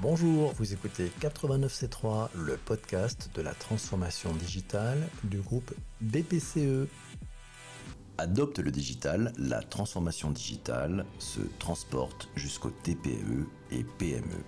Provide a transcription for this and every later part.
Bonjour, vous écoutez 89C3, le podcast de la transformation digitale du groupe BPCE. Adopte le digital, la transformation digitale se transporte jusqu'au TPE et PME.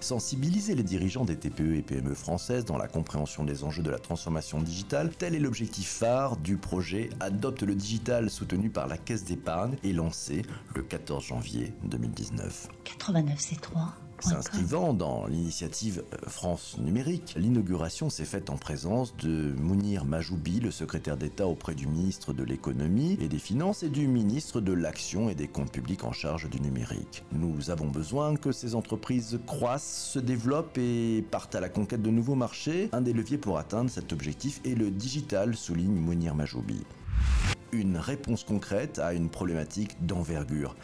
Sensibiliser les dirigeants des TPE et PME françaises dans la compréhension des enjeux de la transformation digitale, tel est l'objectif phare du projet Adopte le digital soutenu par la Caisse d'épargne et lancé le 14 janvier 2019. 89C3 S'inscrivant dans l'initiative euh, France Numérique, l'inauguration s'est faite en présence de Mounir Majoubi, le secrétaire d'État auprès du ministre de l'Économie et des Finances et du ministre de l'Action et des Comptes Publics en charge du numérique. Nous avons besoin que ces entreprises croissent, se développent et partent à la conquête de nouveaux marchés. Un des leviers pour atteindre cet objectif est le digital, souligne Mounir Majoubi. Une réponse concrète à une problématique d'envergure.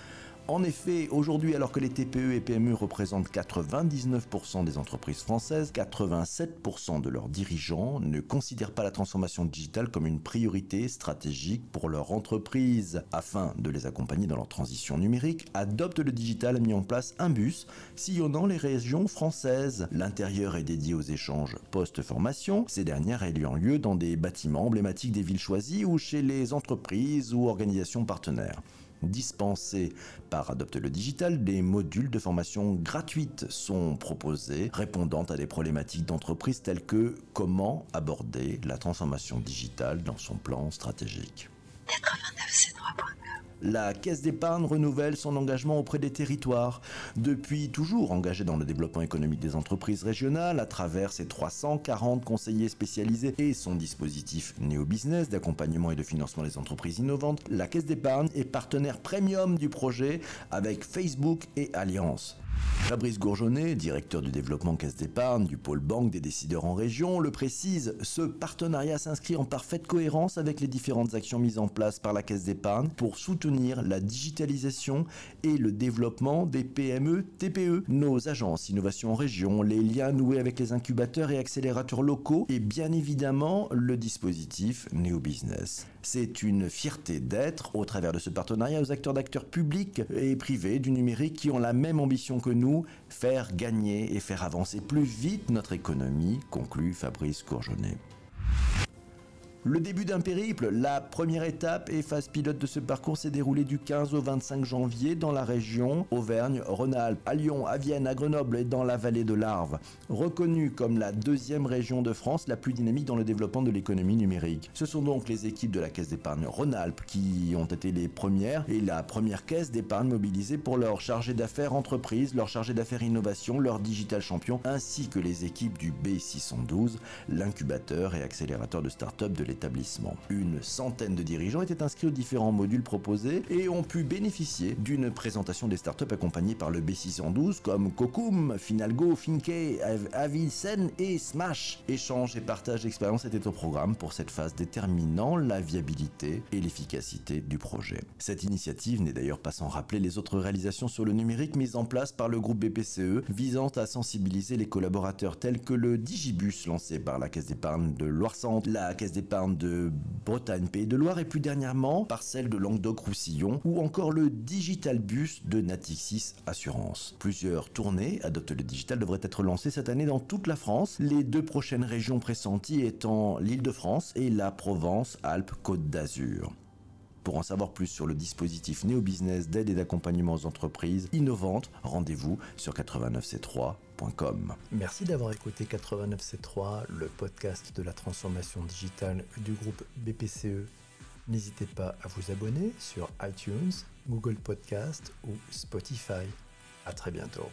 En effet, aujourd'hui, alors que les TPE et PME représentent 99% des entreprises françaises, 87% de leurs dirigeants ne considèrent pas la transformation digitale comme une priorité stratégique pour leur entreprise. Afin de les accompagner dans leur transition numérique, Adopte le Digital a mis en place un bus sillonnant les régions françaises. L'intérieur est dédié aux échanges post-formation. Ces dernières ayant lieu dans des bâtiments emblématiques des villes choisies ou chez les entreprises ou organisations partenaires dispensés par Adopte le Digital, des modules de formation gratuites sont proposés répondant à des problématiques d'entreprise telles que comment aborder la transformation digitale dans son plan stratégique. 89c3.com la Caisse d'épargne renouvelle son engagement auprès des territoires. Depuis toujours engagée dans le développement économique des entreprises régionales à travers ses 340 conseillers spécialisés et son dispositif Néo-Business d'accompagnement et de financement des entreprises innovantes, la Caisse d'épargne est partenaire premium du projet avec Facebook et Alliance. Fabrice Gourjonnet, directeur du développement Caisse d'épargne du pôle banque des décideurs en région, le précise, ce partenariat s'inscrit en parfaite cohérence avec les différentes actions mises en place par la Caisse d'épargne pour soutenir la digitalisation et le développement des PME TPE, nos agences innovation en région, les liens noués avec les incubateurs et accélérateurs locaux et bien évidemment le dispositif Neo Business. C'est une fierté d'être, au travers de ce partenariat, aux acteurs d'acteurs publics et privés du numérique qui ont la même ambition que nous, faire gagner et faire avancer plus vite notre économie, conclut Fabrice Courgeonnet. Le début d'un périple, la première étape et phase pilote de ce parcours s'est déroulée du 15 au 25 janvier dans la région Auvergne-Rhône-Alpes, à Lyon, à Vienne, à Grenoble et dans la vallée de l'Arve. Reconnue comme la deuxième région de France la plus dynamique dans le développement de l'économie numérique. Ce sont donc les équipes de la Caisse d'épargne Rhône-Alpes qui ont été les premières et la première caisse d'épargne mobilisée pour leur chargé d'affaires entreprise, leur chargé d'affaires innovation, leur digital champion, ainsi que les équipes du B612, l'incubateur et accélérateur de start-up de l'état une centaine de dirigeants étaient inscrits aux différents modules proposés et ont pu bénéficier d'une présentation des startups accompagnées par le B612 comme Kokum, Finalgo, Finke, Avilsen et Smash. Échange et partage d'expérience étaient au programme pour cette phase déterminant la viabilité et l'efficacité du projet. Cette initiative n'est d'ailleurs pas sans rappeler les autres réalisations sur le numérique mises en place par le groupe BPCE visant à sensibiliser les collaborateurs tels que le Digibus lancé par la Caisse d'épargne de Loire-Centre, la Caisse d'épargne de Bretagne, Pays de Loire et plus dernièrement par celle de Languedoc-Roussillon ou encore le Digital Bus de Natixis Assurance. Plusieurs tournées Adopte le Digital devraient être lancées cette année dans toute la France, les deux prochaines régions pressenties étant l'Île-de-France et la Provence-Alpes-Côte d'Azur. Pour en savoir plus sur le dispositif Néo Business d'aide et d'accompagnement aux entreprises innovantes, rendez-vous sur 89c3.com. Merci d'avoir écouté 89C3, le podcast de la transformation digitale du groupe BPCE. N'hésitez pas à vous abonner sur iTunes, Google Podcast ou Spotify. À très bientôt.